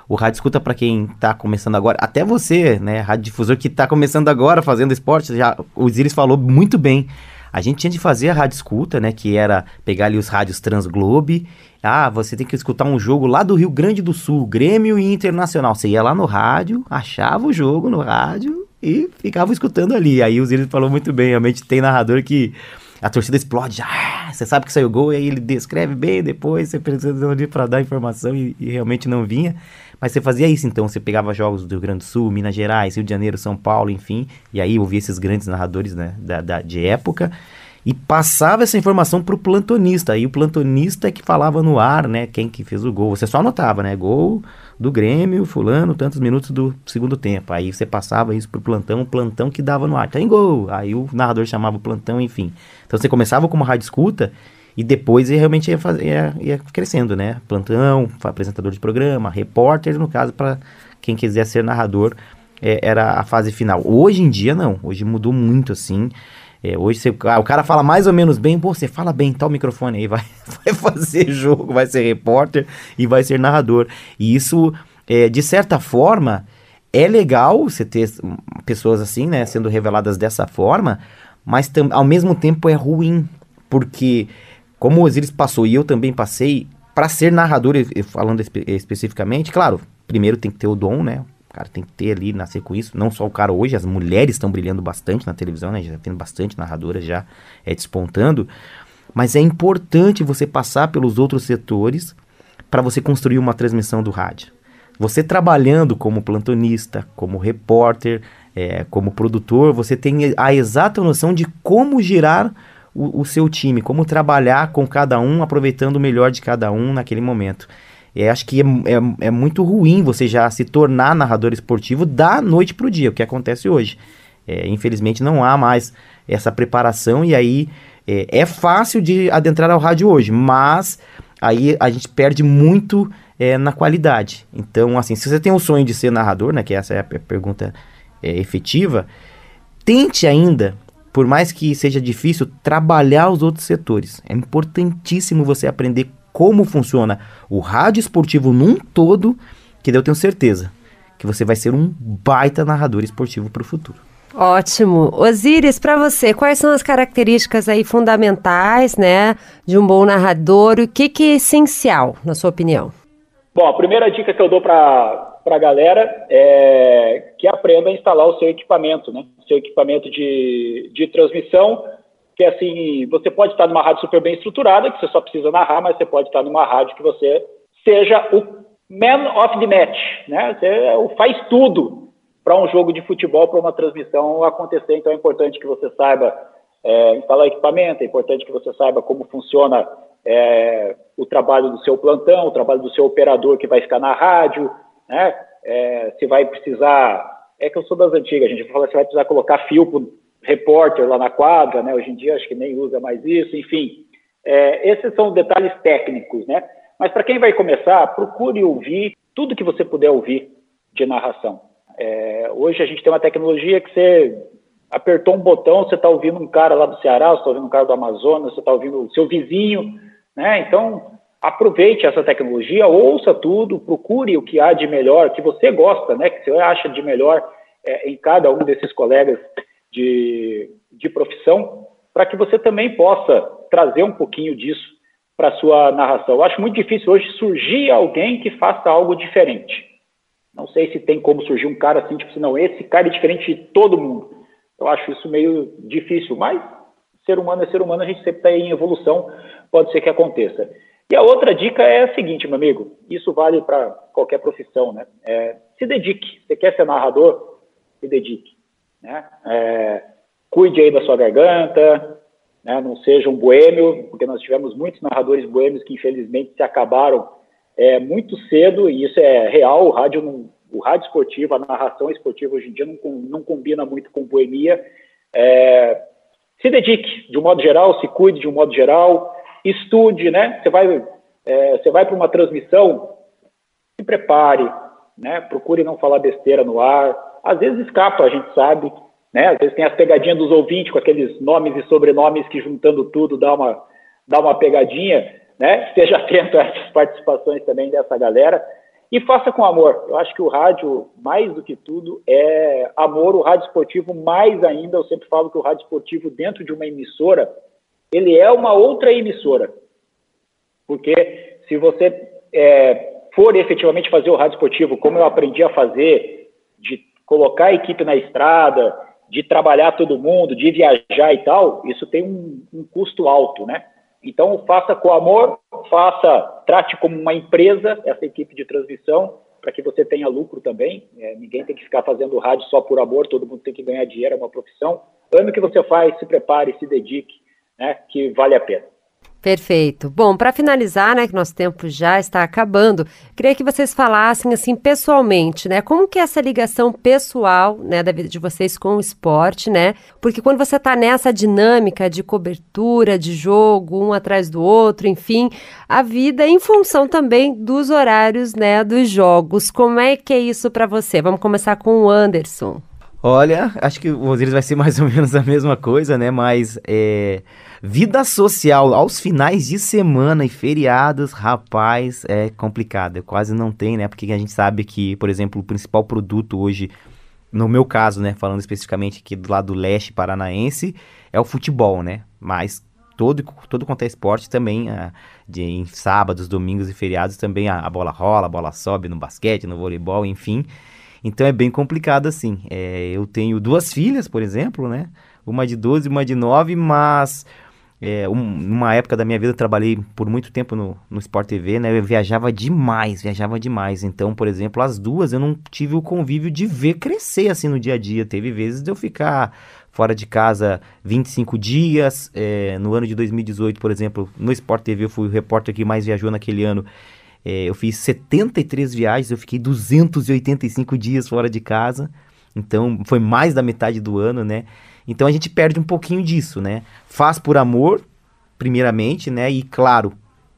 E: o rádio escuta para quem está começando agora, até você, né, rádio difusor que está começando agora fazendo esporte, já o Osiris falou muito bem, a gente tinha de fazer a rádio escuta, né? Que era pegar ali os rádios Transglobe. Ah, você tem que escutar um jogo lá do Rio Grande do Sul, Grêmio e Internacional. Você ia lá no rádio, achava o jogo no rádio e ficava escutando ali. Aí o Zílio falou muito bem, realmente tem narrador que a torcida explode, ah, você sabe que saiu gol, e aí ele descreve bem depois, você precisa ali para dar informação e, e, realmente não vinha. Mas você fazia isso então, você pegava jogos do Rio Grande do Sul, Minas Gerais, Rio de Janeiro, São Paulo, enfim, e aí ouvia esses grandes narradores né, da, da, de época e passava essa informação pro plantonista. Aí o plantonista é que falava no ar, né, quem que fez o gol. Você só anotava, né, gol do Grêmio, fulano, tantos minutos do segundo tempo. Aí você passava isso pro plantão, o plantão que dava no ar, tem gol. Aí o narrador chamava o plantão, enfim. Então você começava com uma rádio escuta e depois ia, realmente ia, fazer, ia, ia crescendo, né? Plantão, apresentador de programa, repórter, no caso, para quem quiser ser narrador, é, era a fase final. Hoje em dia, não. Hoje mudou muito, assim. É, hoje você, ah, o cara fala mais ou menos bem, pô, você fala bem, tá o microfone aí, vai, vai fazer jogo, vai ser repórter e vai ser narrador. E isso, é, de certa forma, é legal você ter pessoas assim, né, sendo reveladas dessa forma, mas ao mesmo tempo é ruim, porque como o Osiris passou e eu também passei, para ser narrador, falando espe especificamente, claro, primeiro tem que ter o dom, né? O cara tem que ter ali, nascer com isso. Não só o cara hoje, as mulheres estão brilhando bastante na televisão, né? Já tá tendo bastante narradoras já é, despontando. Mas é importante você passar pelos outros setores para você construir uma transmissão do rádio. Você trabalhando como plantonista, como repórter, é, como produtor, você tem a exata noção de como girar o, o, seu time, como trabalhar com cada um, aproveitando o melhor de cada um naquele momento. É, acho que é, é, é, muito ruim você já se tornar narrador esportivo da noite para o dia, o que acontece hoje. É, infelizmente não há mais essa preparação e aí é, é, fácil de adentrar ao rádio hoje, mas aí a gente perde muito é, na qualidade. Então, assim, se você tem o sonho de ser narrador, né, que essa é a pergunta é, efetiva, tente ainda por mais que seja difícil, trabalhar os outros setores. É importantíssimo você aprender como funciona o rádio esportivo num todo, que eu tenho certeza que você vai ser um baita narrador esportivo para o futuro.
C: Ótimo. Osiris, para você, quais são as características aí fundamentais, né, de um bom narrador? O que, que é essencial, na sua opinião?
D: Bom, a primeira dica que eu dou para a galera é que aprenda a instalar o seu equipamento, né? O seu equipamento de, de transmissão, que assim, você pode estar numa rádio super bem estruturada, que você só precisa narrar, mas você pode estar numa rádio que você seja o man of the match, né? Você faz tudo para um jogo de futebol, para uma transmissão acontecer. Então é importante que você saiba é, instalar equipamento, é importante que você saiba como funciona é, o trabalho do seu plantão, o trabalho do seu operador que vai ficar na rádio, né? É, se vai precisar. É que eu sou das antigas, a gente fala se vai precisar colocar fio para repórter lá na quadra, né? Hoje em dia acho que nem usa mais isso, enfim. É, esses são detalhes técnicos, né? Mas para quem vai começar, procure ouvir tudo que você puder ouvir de narração. É, hoje a gente tem uma tecnologia que você apertou um botão, você está ouvindo um cara lá do Ceará, você está ouvindo um cara do Amazonas, você está ouvindo o seu vizinho, né? Então aproveite essa tecnologia, ouça tudo, procure o que há de melhor, que você gosta, né? Que você acha de melhor é, em cada um desses colegas de, de profissão, para que você também possa trazer um pouquinho disso para sua narração. Eu acho muito difícil hoje surgir alguém que faça algo diferente. Não sei se tem como surgir um cara assim, tipo assim, não, esse cara é diferente de todo mundo. Eu acho isso meio difícil, mas ser humano é ser humano, a gente sempre está em evolução, pode ser que aconteça. E a outra dica é a seguinte, meu amigo, isso vale para qualquer profissão, né? É, se dedique. Você quer ser narrador? Se dedique. Né? É, cuide aí da sua garganta, né? não seja um boêmio, porque nós tivemos muitos narradores boêmios que infelizmente se acabaram é, muito cedo, e isso é real, o rádio, não, o rádio esportivo, a narração esportiva hoje em dia não, não combina muito com boemia. É, se dedique, de um modo geral, se cuide de um modo geral, estude, né? Você vai, é, você vai para uma transmissão, se prepare, né? Procure não falar besteira no ar, às vezes escapa, a gente sabe, né? Às vezes tem as pegadinhas dos ouvintes com aqueles nomes e sobrenomes que juntando tudo dá uma, dá uma pegadinha, né? Esteja atento a essas participações também dessa galera e faça com amor. Eu acho que o rádio, mais do que tudo, é amor. O rádio esportivo, mais ainda, eu sempre falo que o rádio esportivo dentro de uma emissora, ele é uma outra emissora. Porque se você é, for efetivamente fazer o rádio esportivo, como eu aprendi a fazer, de colocar a equipe na estrada, de trabalhar todo mundo, de viajar e tal, isso tem um, um custo alto, né? Então, faça com amor, faça, trate como uma empresa essa equipe de transmissão, para que você tenha lucro também. É, ninguém tem que ficar fazendo rádio só por amor, todo mundo tem que ganhar dinheiro, é uma profissão. Ame o que você faz, se prepare, se dedique, né, que vale a pena.
C: Perfeito. Bom, para finalizar, né, que nosso tempo já está acabando, queria que vocês falassem assim pessoalmente, né, como que é essa ligação pessoal, né, da vida de vocês com o esporte, né? Porque quando você está nessa dinâmica de cobertura, de jogo, um atrás do outro, enfim, a vida em função também dos horários, né, dos jogos. Como é que é isso para você? Vamos começar com o Anderson.
E: Olha, acho que o Osiris vai ser mais ou menos a mesma coisa, né? Mas é, vida social aos finais de semana e feriados, rapaz, é complicado. Quase não tem, né? Porque a gente sabe que, por exemplo, o principal produto hoje, no meu caso, né? Falando especificamente aqui do lado leste paranaense, é o futebol, né? Mas todo, todo quanto é esporte também, a, de, em sábados, domingos e feriados também a, a bola rola, a bola sobe no basquete, no voleibol, enfim. Então é bem complicado assim. É, eu tenho duas filhas, por exemplo, né? Uma de 12 e uma de 9, mas é, um, numa época da minha vida eu trabalhei por muito tempo no, no Sport TV, né? Eu viajava demais, viajava demais. Então, por exemplo, as duas eu não tive o convívio de ver crescer assim no dia a dia. Teve vezes de eu ficar fora de casa 25 dias. É, no ano de 2018, por exemplo, no Sport TV eu fui o repórter que mais viajou naquele ano. É, eu fiz 73 viagens, eu fiquei 285 dias fora de casa. Então, foi mais da metade do ano, né? Então a gente perde um pouquinho disso, né? Faz por amor, primeiramente, né? E claro,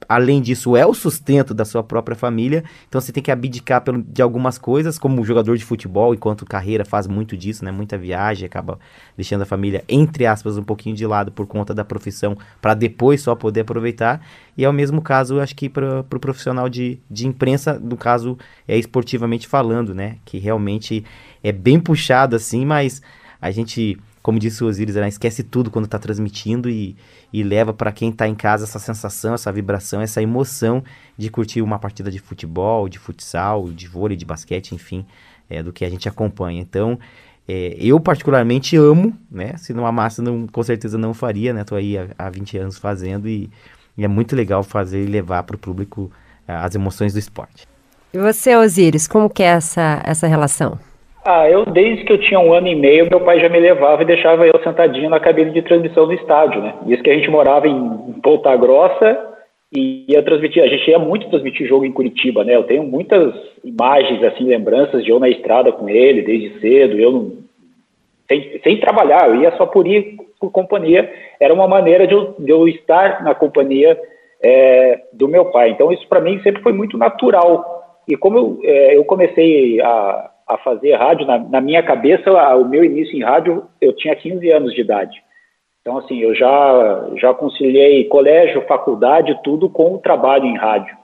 E: além disso, é o sustento da sua própria família. Então você tem que abdicar de algumas coisas, como jogador de futebol, enquanto carreira faz muito disso, né? Muita viagem, acaba deixando a família, entre aspas, um pouquinho de lado por conta da profissão, para depois só poder aproveitar. E é o mesmo caso, acho que para o pro profissional de, de imprensa, no caso, é esportivamente falando, né? Que realmente é bem puxado assim, mas a gente como disse o Osiris, né, esquece tudo quando está transmitindo e, e leva para quem está em casa essa sensação, essa vibração, essa emoção de curtir uma partida de futebol, de futsal, de vôlei, de basquete, enfim, é, do que a gente acompanha. Então, é, eu particularmente amo, né? Se não amasse, não, com certeza não faria, né? Aí há, há 20 anos fazendo e, e é muito legal fazer e levar para o público é, as emoções do esporte.
C: E você, Osiris, como que é essa, essa relação?
D: Ah, eu desde que eu tinha um ano e meio, meu pai já me levava e deixava eu sentadinho na cabine de transmissão do estádio, né? Isso que a gente morava em Ponta Grossa e ia transmitir, a gente ia muito transmitir jogo em Curitiba, né? Eu tenho muitas imagens, assim, lembranças de eu na estrada com ele desde cedo, eu não, sem, sem trabalhar, eu ia só por ir por companhia, era uma maneira de eu, de eu estar na companhia é, do meu pai. Então isso para mim sempre foi muito natural. E como eu, é, eu comecei a a fazer rádio, na, na minha cabeça, o meu início em rádio, eu tinha 15 anos de idade. Então, assim, eu já, já conciliei colégio, faculdade, tudo com o trabalho em rádio.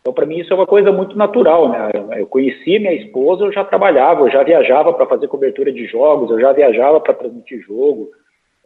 D: Então, para mim, isso é uma coisa muito natural, né? Eu conheci minha esposa, eu já trabalhava, eu já viajava para fazer cobertura de jogos, eu já viajava para transmitir jogo.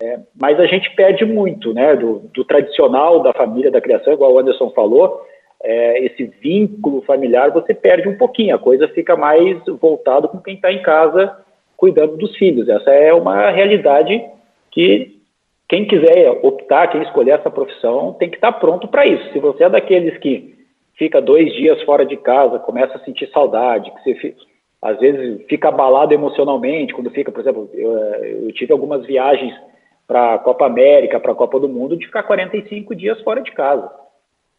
D: É, mas a gente perde muito, né? Do, do tradicional da família, da criação, igual o Anderson falou é, esse vínculo familiar, você perde um pouquinho, a coisa fica mais voltado com quem está em casa cuidando dos filhos. Essa é uma realidade que quem quiser optar, quem escolher essa profissão, tem que estar tá pronto para isso. Se você é daqueles que fica dois dias fora de casa, começa a sentir saudade, que você às vezes fica abalado emocionalmente, quando fica, por exemplo, eu, eu tive algumas viagens para a Copa América, para a Copa do Mundo, de ficar 45 dias fora de casa.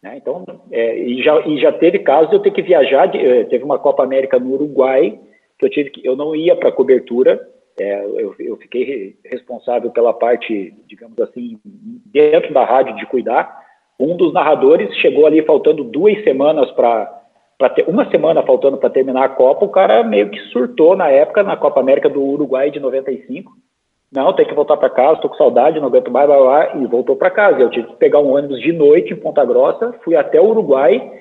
D: Né? Então, é, e, já, e já teve casos de eu ter que viajar, de, eh, teve uma Copa América no Uruguai, que eu tive que, eu não ia para cobertura, é, eu, eu, fiquei responsável pela parte, digamos assim, dentro da rádio de cuidar. Um dos narradores chegou ali faltando duas semanas para uma semana faltando para terminar a Copa, o cara meio que surtou na época na Copa América do Uruguai de 95 não, tem que voltar para casa, estou com saudade, não aguento mais, blá, blá, e voltou para casa. Eu tive que pegar um ônibus de noite em Ponta Grossa, fui até o Uruguai.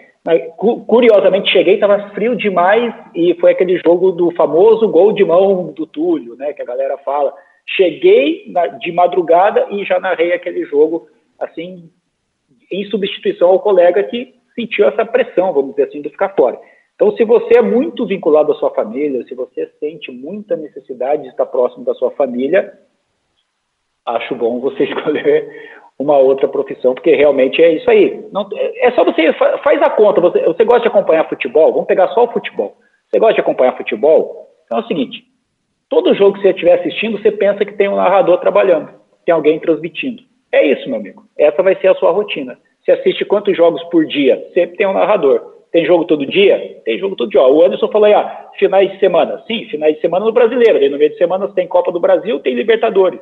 D: Curiosamente, cheguei, estava frio demais, e foi aquele jogo do famoso gol de mão do Túlio, né, que a galera fala. Cheguei de madrugada e já narrei aquele jogo, assim, em substituição ao colega que sentiu essa pressão, vamos dizer assim, de ficar fora. Então, se você é muito vinculado à sua família, se você sente muita necessidade de estar próximo da sua família, acho bom você escolher uma outra profissão, porque realmente é isso aí. Não, é só você faz a conta. Você, você gosta de acompanhar futebol? Vamos pegar só o futebol. Você gosta de acompanhar futebol? Então é o seguinte: todo jogo que você estiver assistindo, você pensa que tem um narrador trabalhando, tem alguém transmitindo. É isso, meu amigo. Essa vai ser a sua rotina. Você assiste quantos jogos por dia? Sempre tem um narrador. Tem jogo todo dia? Tem jogo todo dia. O Anderson falou aí, ah, finais de semana. Sim, finais de semana no brasileiro. Aí no meio de semana tem Copa do Brasil, tem Libertadores.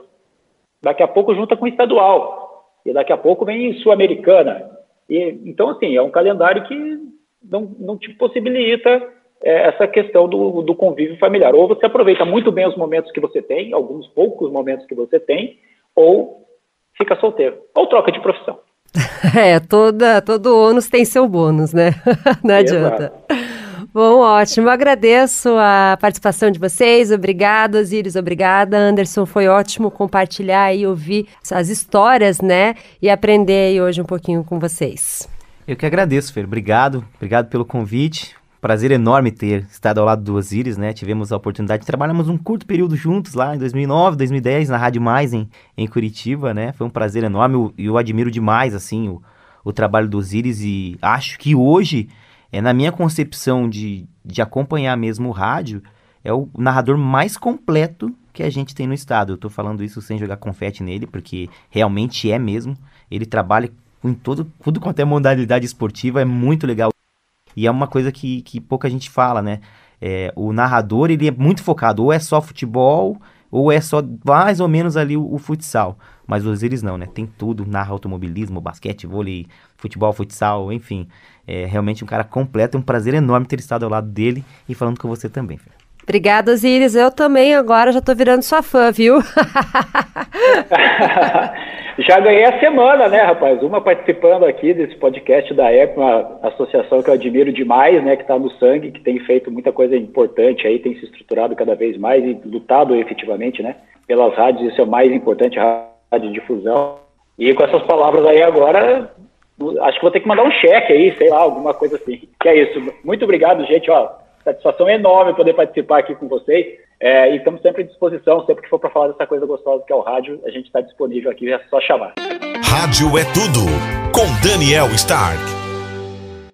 D: Daqui a pouco junta com estadual. E daqui a pouco vem Sul-Americana. E, então, assim, é um calendário que não, não te possibilita é, essa questão do, do convívio familiar. Ou você aproveita muito bem os momentos que você tem, alguns poucos momentos que você tem, ou fica solteiro. Ou troca de profissão.
C: É, toda, todo ônus tem seu bônus, né? Não adianta. Bom, ótimo. Agradeço a participação de vocês. Obrigada, Osiris. Obrigada, Anderson. Foi ótimo compartilhar e ouvir as histórias, né? E aprender hoje um pouquinho com vocês.
E: Eu que agradeço, Fer. Obrigado. Obrigado pelo convite. Prazer enorme ter estado ao lado do Osiris, né? Tivemos a oportunidade de trabalharmos um curto período juntos lá em 2009, 2010, na Rádio Mais em, em Curitiba, né? Foi um prazer enorme e eu, eu, admiro demais, assim, o, o trabalho do Osiris e acho que hoje, é na minha concepção de, de acompanhar mesmo o rádio, é o narrador mais completo que a gente tem no estado. Eu tô falando isso sem jogar confete nele, porque realmente é mesmo. Ele trabalha em todo, tudo quanto é modalidade esportiva, é muito legal e é uma coisa que, que pouca gente fala, né? É, o narrador, ele é muito focado, ou é só futebol, ou é só mais ou menos ali o, o futsal. Mas os eles não, né? Tem tudo, narra automobilismo, basquete, vôlei, futebol, futsal, enfim. É realmente um cara completo, é um prazer enorme ter estado ao lado dele e falando com você também.
C: Obrigada, Osiris. Eu também agora já tô virando sua fã, viu?
D: já ganhei a semana, né, rapaz? Uma participando aqui desse podcast da EP, uma associação que eu admiro demais, né, que está no sangue, que tem feito muita coisa importante aí, tem se estruturado cada vez mais e lutado efetivamente, né, pelas rádios, isso é o mais importante, a rádio difusão. E com essas palavras aí agora, acho que vou ter que mandar um cheque aí, sei lá, alguma coisa assim. Que é isso. Muito obrigado, gente, ó satisfação enorme poder participar aqui com vocês. É, e estamos sempre à disposição, sempre que for para falar dessa coisa gostosa que é o rádio, a gente está disponível aqui, é só chamar.
B: Rádio é tudo, com Daniel Stark.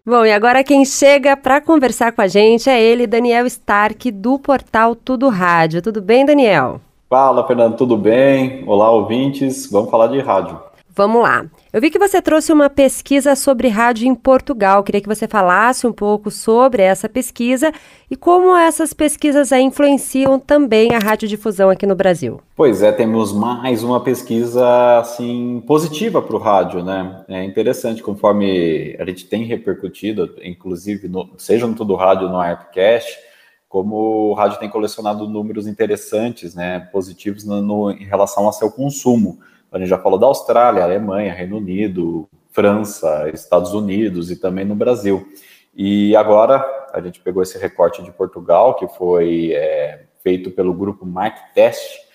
C: Bom, e agora quem chega para conversar com a gente é ele, Daniel Stark, do portal Tudo Rádio. Tudo bem, Daniel?
F: Fala, Fernando, tudo bem? Olá, ouvintes. Vamos falar de rádio.
C: Vamos lá. Eu vi que você trouxe uma pesquisa sobre rádio em Portugal. Queria que você falasse um pouco sobre essa pesquisa e como essas pesquisas influenciam também a radiodifusão aqui no Brasil.
F: Pois é, temos mais uma pesquisa assim positiva para o rádio, né? É interessante conforme a gente tem repercutido, inclusive no, seja no Tudo Rádio no Arpcast, como o rádio tem colecionado números interessantes, né, positivos no, no, em relação ao seu consumo. A gente já falou da Austrália, Alemanha, Reino Unido, França, Estados Unidos e também no Brasil. E agora a gente pegou esse recorte de Portugal, que foi é, feito pelo grupo Mark Test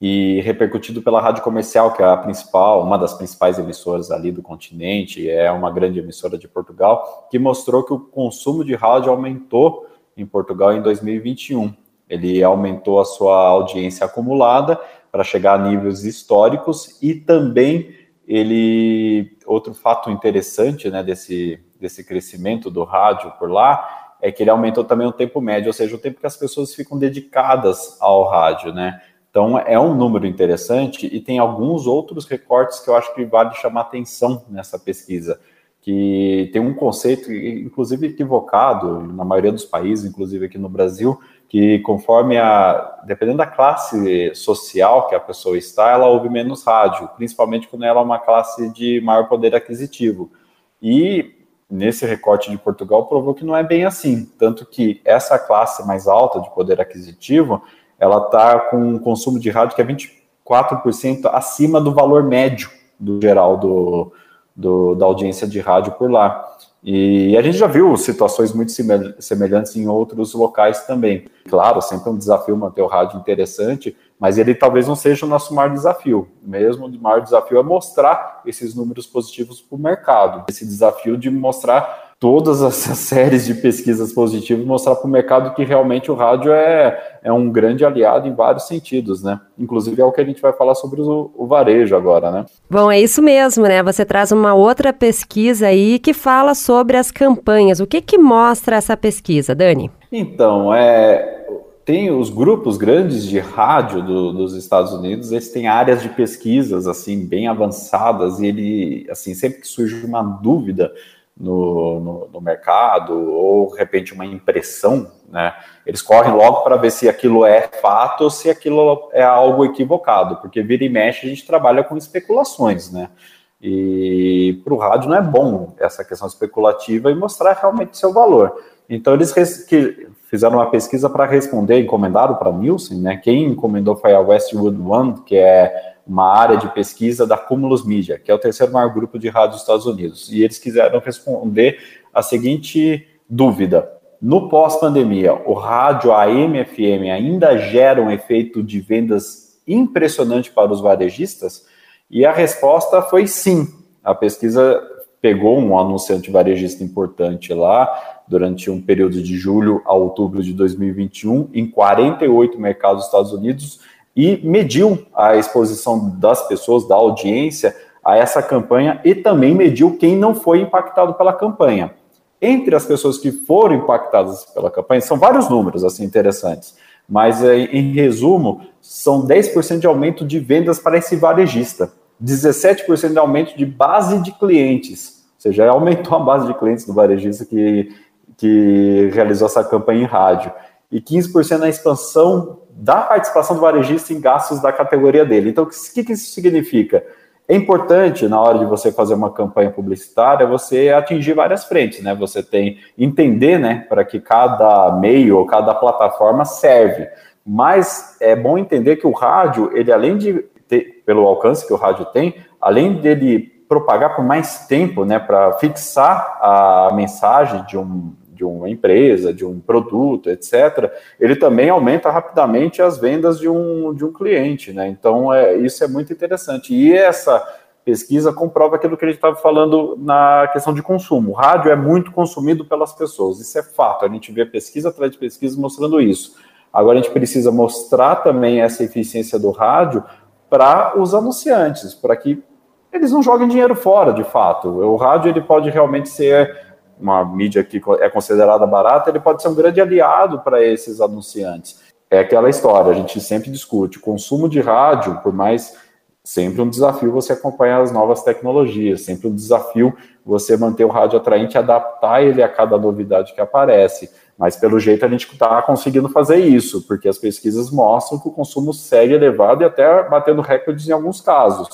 F: e repercutido pela Rádio Comercial, que é a principal, uma das principais emissoras ali do continente, é uma grande emissora de Portugal, que mostrou que o consumo de rádio aumentou em Portugal em 2021. Ele aumentou a sua audiência acumulada para chegar a níveis históricos e também ele outro fato interessante né, desse, desse crescimento do rádio por lá é que ele aumentou também o tempo médio, ou seja, o tempo que as pessoas ficam dedicadas ao rádio, né? Então é um número interessante e tem alguns outros recortes que eu acho que vale chamar atenção nessa pesquisa, que tem um conceito, inclusive equivocado na maioria dos países, inclusive aqui no Brasil, que conforme a, dependendo da classe social que a pessoa está, ela ouve menos rádio, principalmente quando ela é uma classe de maior poder aquisitivo. E nesse recorte de Portugal provou que não é bem assim, tanto que essa classe mais alta de poder aquisitivo, ela está com um consumo de rádio que é 24% acima do valor médio do geral do, do, da audiência de rádio por lá. E a gente já viu situações muito semelhantes em outros locais também. Claro, sempre é um desafio manter o rádio interessante, mas ele talvez não seja o nosso maior desafio. Mesmo o maior desafio é mostrar esses números positivos para o mercado. Esse desafio de mostrar todas essas séries de pesquisas positivas mostrar para o mercado que realmente o rádio é, é um grande aliado em vários sentidos, né? Inclusive é o que a gente vai falar sobre o, o varejo agora, né?
C: Bom, é isso mesmo, né? Você traz uma outra pesquisa aí que fala sobre as campanhas. O que que mostra essa pesquisa, Dani?
F: Então, é tem os grupos grandes de rádio do, dos Estados Unidos, eles têm áreas de pesquisas assim bem avançadas e ele assim sempre que surge uma dúvida no, no, no mercado ou de repente uma impressão, né, eles correm logo para ver se aquilo é fato ou se aquilo é algo equivocado, porque vira e mexe a gente trabalha com especulações, né? E para o rádio não é bom essa questão especulativa e mostrar realmente seu valor. Então eles fizeram uma pesquisa para responder, encomendado para Nielsen, né? Quem encomendou foi a Westwood One, que é uma área de pesquisa da Cumulus Media, que é o terceiro maior grupo de rádio dos Estados Unidos. E eles quiseram responder a seguinte dúvida: no pós-pandemia, o rádio AM FM ainda gera um efeito de vendas impressionante para os varejistas? E a resposta foi sim. A pesquisa pegou um anunciante varejista importante lá durante um período de julho a outubro de 2021 em 48 mercados dos Estados Unidos e mediu a exposição das pessoas, da audiência a essa campanha e também mediu quem não foi impactado pela campanha. Entre as pessoas que foram impactadas pela campanha, são vários números assim interessantes, mas eh, em resumo, são 10% de aumento de vendas para esse varejista, 17% de aumento de base de clientes, ou seja, aumentou a base de clientes do varejista que, que realizou essa campanha em rádio, e 15% na expansão da participação do varejista em gastos da categoria dele. Então, o que, que isso significa? É importante, na hora de você fazer uma campanha publicitária, você atingir várias frentes, né? Você tem entender, né, para que cada meio ou cada plataforma serve. Mas é bom entender que o rádio, ele além de pelo alcance que o rádio tem, além dele propagar por mais tempo, né, para fixar a mensagem de um de uma empresa, de um produto, etc., ele também aumenta rapidamente as vendas de um, de um cliente, né? Então, é, isso é muito interessante. E essa pesquisa comprova aquilo que a gente estava falando na questão de consumo. O rádio é muito consumido pelas pessoas, isso é fato. A gente vê pesquisa atrás de pesquisa mostrando isso. Agora a gente precisa mostrar também essa eficiência do rádio para os anunciantes, para que eles não joguem dinheiro fora, de fato. O rádio ele pode realmente ser uma mídia que é considerada barata, ele pode ser um grande aliado para esses anunciantes. É aquela história, a gente sempre discute, consumo de rádio, por mais sempre um desafio você acompanhar as novas tecnologias, sempre um desafio você manter o rádio atraente e adaptar ele a cada novidade que aparece. Mas pelo jeito a gente está conseguindo fazer isso, porque as pesquisas mostram que o consumo segue elevado e até batendo recordes em alguns casos.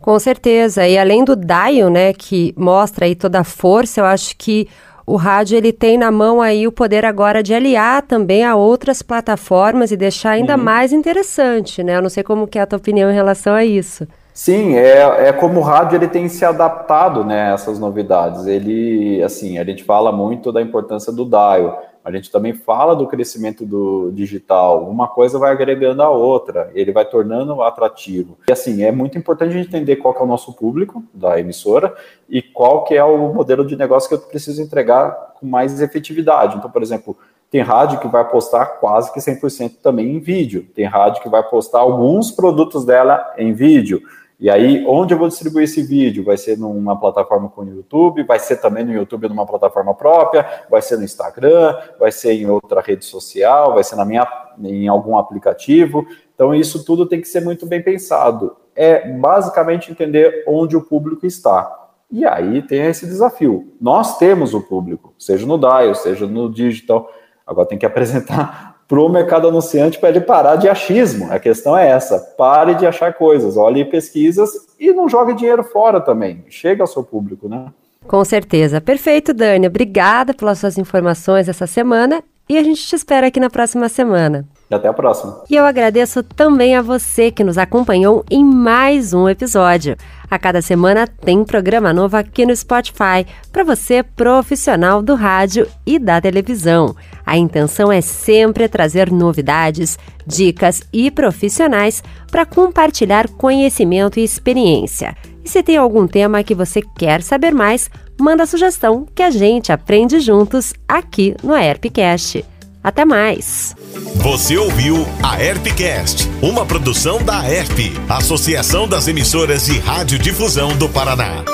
C: Com certeza. E além do dial, né, que mostra aí toda a força, eu acho que o rádio ele tem na mão aí o poder agora de aliar também a outras plataformas e deixar ainda uhum. mais interessante, né? Eu não sei como que é a tua opinião em relação a isso.
F: Sim, é, é como o rádio ele tem se adaptado né, a essas novidades. Ele, assim, a gente fala muito da importância do dial. A gente também fala do crescimento do digital. Uma coisa vai agregando a outra, ele vai tornando atrativo. E assim, é muito importante a gente entender qual é o nosso público da emissora e qual que é o modelo de negócio que eu preciso entregar com mais efetividade. Então, por exemplo, tem rádio que vai postar quase que 100% também em vídeo. Tem rádio que vai postar alguns produtos dela em vídeo. E aí, onde eu vou distribuir esse vídeo? Vai ser numa plataforma com o YouTube, vai ser também no YouTube numa plataforma própria, vai ser no Instagram, vai ser em outra rede social, vai ser na minha, em algum aplicativo. Então, isso tudo tem que ser muito bem pensado. É basicamente entender onde o público está. E aí tem esse desafio. Nós temos o público, seja no dial, seja no digital. Agora tem que apresentar para o mercado anunciante para ele parar de achismo. A questão é essa: pare de achar coisas, olhe pesquisas e não jogue dinheiro fora também. Chega ao seu público, né?
C: Com certeza. Perfeito, Dani. Obrigada pelas suas informações essa semana e a gente te espera aqui na próxima semana.
F: E até a próxima.
C: E eu agradeço também a você que nos acompanhou em mais um episódio. A cada semana tem programa novo aqui no Spotify para você, profissional do rádio e da televisão. A intenção é sempre trazer novidades, dicas e profissionais para compartilhar conhecimento e experiência. E se tem algum tema que você quer saber mais, manda sugestão que a gente aprende juntos aqui no AirpCast. Até mais!
B: Você ouviu a Erpcast, uma produção da Erp, Associação das Emissoras de Radiodifusão do Paraná.